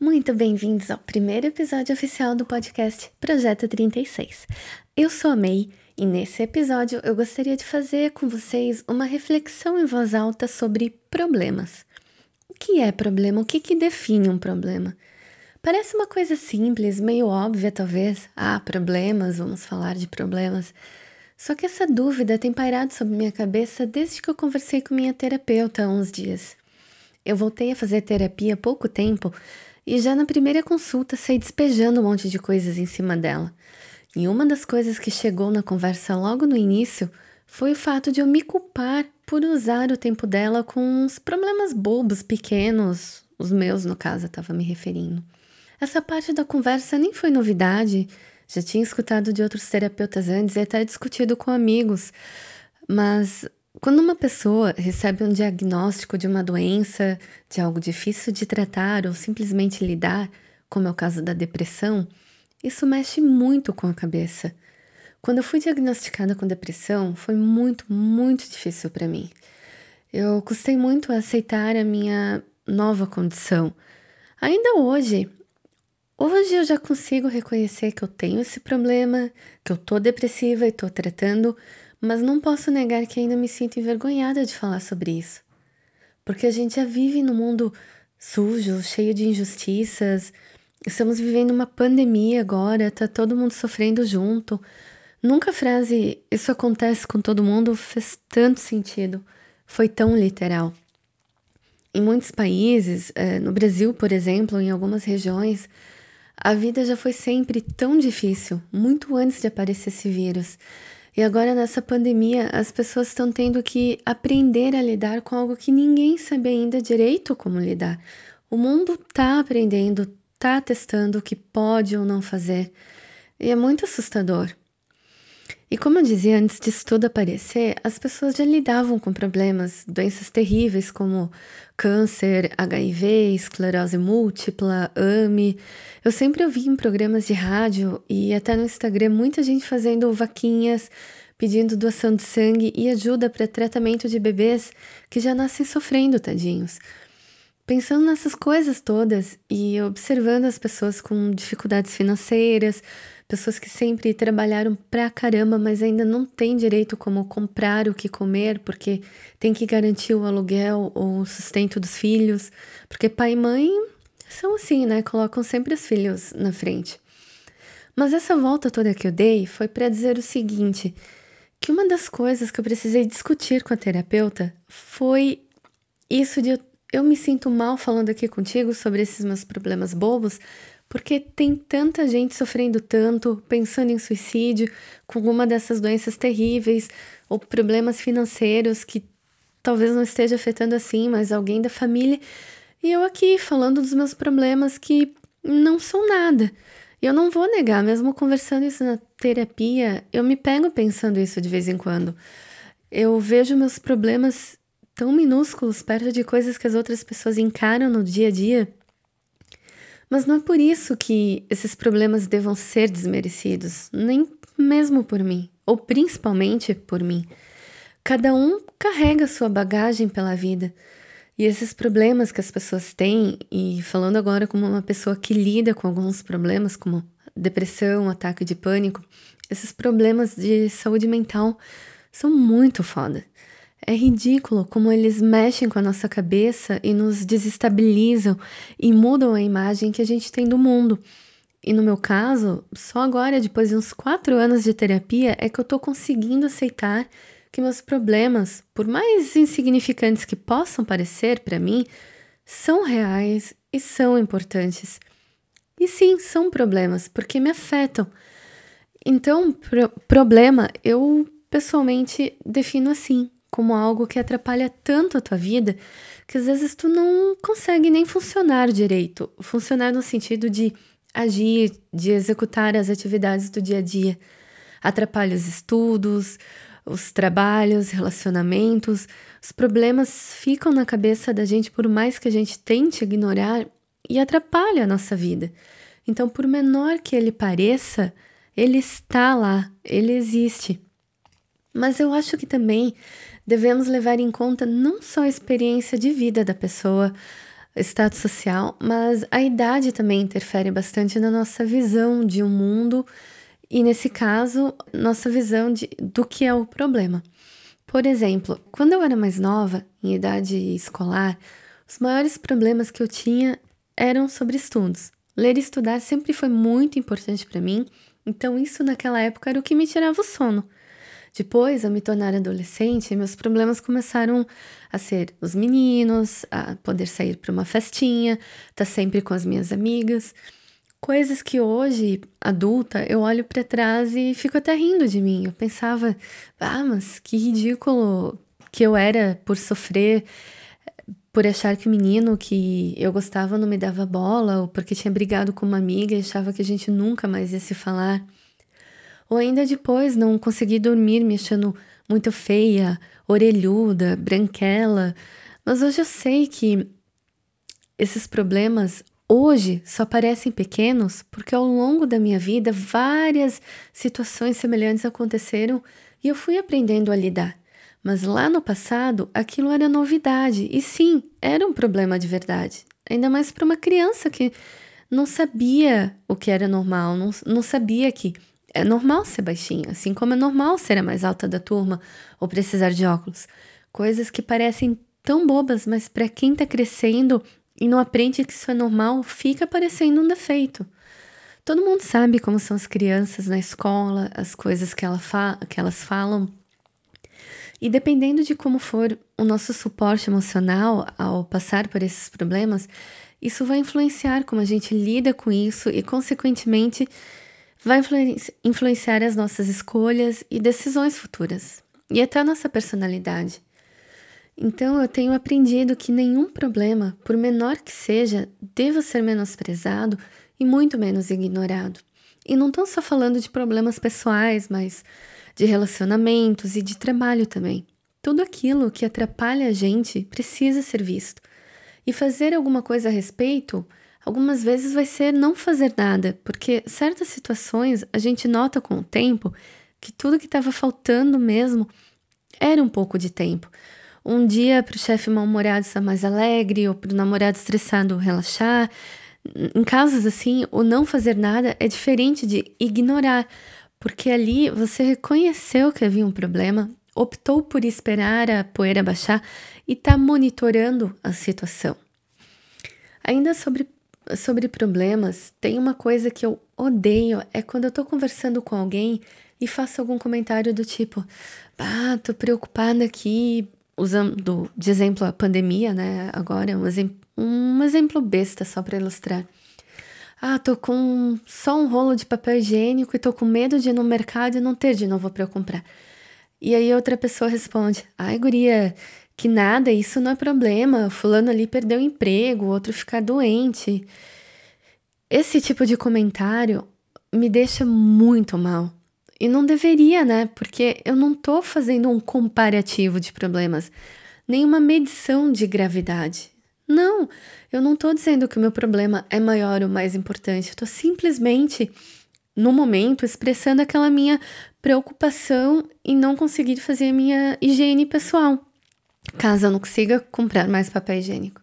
Muito bem-vindos ao primeiro episódio oficial do podcast Projeto 36. Eu sou a May e nesse episódio eu gostaria de fazer com vocês uma reflexão em voz alta sobre problemas. O que é problema? O que, que define um problema? Parece uma coisa simples, meio óbvia talvez. Ah, problemas, vamos falar de problemas. Só que essa dúvida tem pairado sobre minha cabeça desde que eu conversei com minha terapeuta há uns dias. Eu voltei a fazer terapia há pouco tempo e já na primeira consulta saí despejando um monte de coisas em cima dela. E uma das coisas que chegou na conversa logo no início foi o fato de eu me culpar por usar o tempo dela com uns problemas bobos, pequenos, os meus, no caso, estava me referindo. Essa parte da conversa nem foi novidade, já tinha escutado de outros terapeutas antes e até discutido com amigos, mas quando uma pessoa recebe um diagnóstico de uma doença, de algo difícil de tratar ou simplesmente lidar, como é o caso da depressão, isso mexe muito com a cabeça. Quando eu fui diagnosticada com depressão, foi muito, muito difícil para mim. Eu custei muito a aceitar a minha nova condição. Ainda hoje, hoje eu já consigo reconhecer que eu tenho esse problema, que eu tô depressiva e tô tratando, mas não posso negar que ainda me sinto envergonhada de falar sobre isso. Porque a gente já vive num mundo sujo, cheio de injustiças. Estamos vivendo uma pandemia agora, tá todo mundo sofrendo junto. Nunca a frase isso acontece com todo mundo fez tanto sentido, foi tão literal. Em muitos países, eh, no Brasil, por exemplo, em algumas regiões, a vida já foi sempre tão difícil, muito antes de aparecer esse vírus. E agora, nessa pandemia, as pessoas estão tendo que aprender a lidar com algo que ninguém sabe ainda direito como lidar. O mundo está aprendendo, está testando o que pode ou não fazer. E é muito assustador. E como eu dizia antes disso tudo aparecer, as pessoas já lidavam com problemas, doenças terríveis como câncer, HIV, esclerose múltipla, AME. Eu sempre ouvi em programas de rádio e até no Instagram muita gente fazendo vaquinhas, pedindo doação de sangue e ajuda para tratamento de bebês que já nascem sofrendo, tadinhos. Pensando nessas coisas todas e observando as pessoas com dificuldades financeiras, pessoas que sempre trabalharam pra caramba, mas ainda não têm direito como comprar o que comer, porque tem que garantir o aluguel ou o sustento dos filhos, porque pai e mãe são assim, né? Colocam sempre os filhos na frente. Mas essa volta toda que eu dei foi para dizer o seguinte: que uma das coisas que eu precisei discutir com a terapeuta foi isso de eu, eu me sinto mal falando aqui contigo sobre esses meus problemas bobos, porque tem tanta gente sofrendo tanto, pensando em suicídio, com alguma dessas doenças terríveis ou problemas financeiros que talvez não esteja afetando assim, mas alguém da família. E eu aqui falando dos meus problemas que não são nada. Eu não vou negar, mesmo conversando isso na terapia, eu me pego pensando isso de vez em quando. Eu vejo meus problemas tão minúsculos perto de coisas que as outras pessoas encaram no dia a dia mas não é por isso que esses problemas devam ser desmerecidos, nem mesmo por mim, ou principalmente por mim. Cada um carrega sua bagagem pela vida. E esses problemas que as pessoas têm, e falando agora como uma pessoa que lida com alguns problemas, como depressão, ataque de pânico, esses problemas de saúde mental são muito foda. É ridículo como eles mexem com a nossa cabeça e nos desestabilizam e mudam a imagem que a gente tem do mundo. E no meu caso, só agora, depois de uns quatro anos de terapia, é que eu tô conseguindo aceitar que meus problemas, por mais insignificantes que possam parecer para mim, são reais e são importantes. E sim, são problemas, porque me afetam. Então, pro problema eu pessoalmente defino assim: como algo que atrapalha tanto a tua vida que às vezes tu não consegue nem funcionar direito. Funcionar no sentido de agir, de executar as atividades do dia a dia. Atrapalha os estudos, os trabalhos, relacionamentos. Os problemas ficam na cabeça da gente por mais que a gente tente ignorar e atrapalha a nossa vida. Então, por menor que ele pareça, ele está lá, ele existe. Mas eu acho que também devemos levar em conta não só a experiência de vida da pessoa, status social, mas a idade também interfere bastante na nossa visão de um mundo e, nesse caso, nossa visão de, do que é o problema. Por exemplo, quando eu era mais nova, em idade escolar, os maiores problemas que eu tinha eram sobre estudos. Ler e estudar sempre foi muito importante para mim, então isso naquela época era o que me tirava o sono. Depois, ao me tornar adolescente, meus problemas começaram a ser os meninos, a poder sair para uma festinha, estar tá sempre com as minhas amigas. Coisas que hoje, adulta, eu olho para trás e fico até rindo de mim. Eu pensava, ah, mas que ridículo que eu era por sofrer, por achar que o menino que eu gostava não me dava bola, ou porque tinha brigado com uma amiga e achava que a gente nunca mais ia se falar. Ou ainda depois não consegui dormir me achando muito feia, orelhuda, branquela. Mas hoje eu sei que esses problemas hoje só parecem pequenos porque ao longo da minha vida várias situações semelhantes aconteceram e eu fui aprendendo a lidar. Mas lá no passado aquilo era novidade e sim, era um problema de verdade. Ainda mais para uma criança que não sabia o que era normal, não, não sabia que é normal ser baixinha, assim como é normal ser a mais alta da turma ou precisar de óculos. Coisas que parecem tão bobas, mas para quem está crescendo e não aprende que isso é normal, fica parecendo um defeito. Todo mundo sabe como são as crianças na escola, as coisas que, ela que elas falam. E dependendo de como for o nosso suporte emocional ao passar por esses problemas, isso vai influenciar como a gente lida com isso e, consequentemente, vai influenciar as nossas escolhas e decisões futuras, e até a nossa personalidade. Então eu tenho aprendido que nenhum problema, por menor que seja, deva ser menosprezado e muito menos ignorado. E não estou só falando de problemas pessoais, mas de relacionamentos e de trabalho também. Tudo aquilo que atrapalha a gente precisa ser visto. E fazer alguma coisa a respeito algumas vezes vai ser não fazer nada, porque certas situações a gente nota com o tempo que tudo que estava faltando mesmo era um pouco de tempo. Um dia para o chefe mal-humorado estar mais alegre, ou para o namorado estressado relaxar. Em casos assim, o não fazer nada é diferente de ignorar, porque ali você reconheceu que havia um problema, optou por esperar a poeira baixar e está monitorando a situação. Ainda sobre sobre problemas, tem uma coisa que eu odeio, é quando eu tô conversando com alguém e faço algum comentário do tipo, ah, tô preocupada aqui, usando de exemplo a pandemia, né? Agora, um, exemplo, um exemplo besta só para ilustrar. Ah, tô com só um rolo de papel higiênico e tô com medo de ir no mercado e não ter de novo para eu comprar. E aí outra pessoa responde: Ai, guria, que nada, isso não é problema, fulano ali perdeu o emprego, outro ficar doente. Esse tipo de comentário me deixa muito mal. E não deveria, né? Porque eu não tô fazendo um comparativo de problemas, nem uma medição de gravidade. Não, eu não tô dizendo que o meu problema é maior ou mais importante, eu tô simplesmente no momento expressando aquela minha preocupação em não conseguir fazer a minha higiene pessoal caso eu não consiga comprar mais papel higiênico.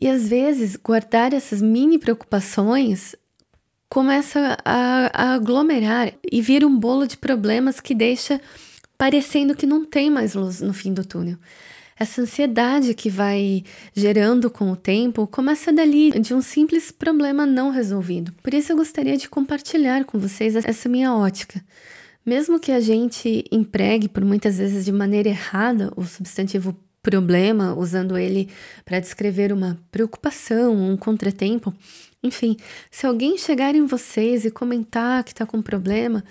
E às vezes, guardar essas mini preocupações começa a, a aglomerar e vira um bolo de problemas que deixa parecendo que não tem mais luz no fim do túnel. Essa ansiedade que vai gerando com o tempo começa dali, de um simples problema não resolvido. Por isso eu gostaria de compartilhar com vocês essa minha ótica. Mesmo que a gente empregue por muitas vezes de maneira errada o substantivo problema, usando ele para descrever uma preocupação, um contratempo, enfim, se alguém chegar em vocês e comentar que está com problema,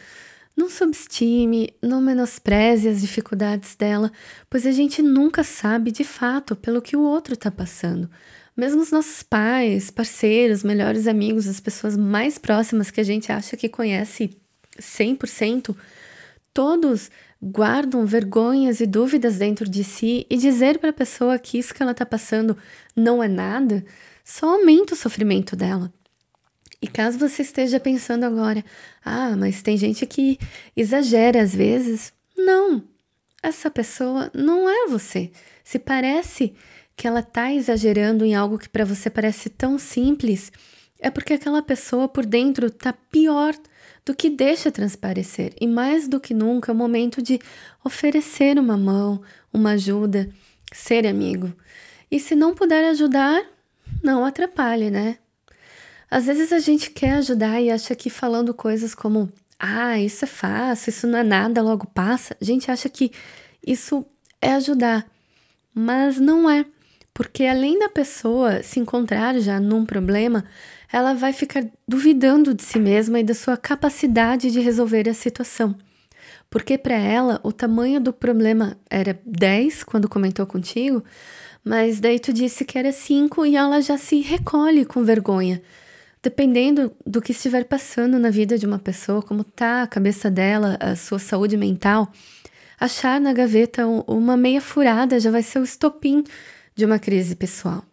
Não subestime, não menospreze as dificuldades dela, pois a gente nunca sabe de fato pelo que o outro está passando. Mesmo os nossos pais, parceiros, melhores amigos, as pessoas mais próximas que a gente acha que conhece 100%, todos guardam vergonhas e dúvidas dentro de si e dizer para a pessoa que isso que ela está passando não é nada só aumenta o sofrimento dela. E caso você esteja pensando agora, ah, mas tem gente que exagera às vezes. Não, essa pessoa não é você. Se parece que ela está exagerando em algo que para você parece tão simples, é porque aquela pessoa por dentro está pior do que deixa transparecer. E mais do que nunca é o momento de oferecer uma mão, uma ajuda, ser amigo. E se não puder ajudar, não atrapalhe, né? Às vezes a gente quer ajudar e acha que falando coisas como ah, isso é fácil, isso não é nada, logo passa, a gente acha que isso é ajudar. Mas não é, porque além da pessoa se encontrar já num problema, ela vai ficar duvidando de si mesma e da sua capacidade de resolver a situação. Porque para ela o tamanho do problema era 10 quando comentou contigo, mas daí tu disse que era 5 e ela já se recolhe com vergonha. Dependendo do que estiver passando na vida de uma pessoa, como tá a cabeça dela, a sua saúde mental, achar na gaveta uma meia furada já vai ser o estopim de uma crise pessoal.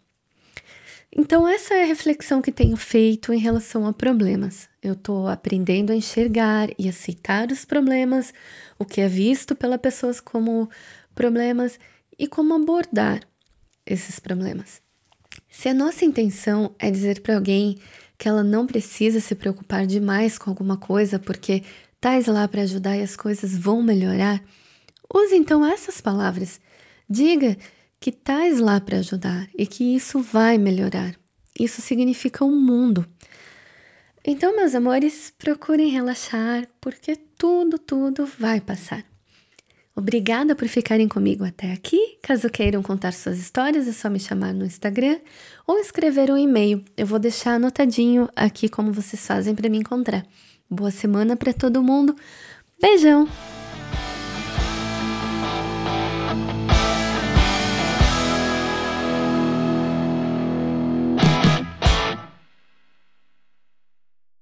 Então, essa é a reflexão que tenho feito em relação a problemas. Eu estou aprendendo a enxergar e aceitar os problemas, o que é visto pelas pessoas como problemas e como abordar esses problemas. Se a nossa intenção é dizer para alguém que ela não precisa se preocupar demais com alguma coisa porque tais lá para ajudar e as coisas vão melhorar, use então essas palavras. Diga que tais lá para ajudar e que isso vai melhorar. Isso significa o um mundo. Então, meus amores, procurem relaxar, porque tudo, tudo vai passar. Obrigada por ficarem comigo até aqui. Caso queiram contar suas histórias, é só me chamar no Instagram ou escrever um e-mail. Eu vou deixar anotadinho aqui como vocês fazem para me encontrar. Boa semana para todo mundo. Beijão!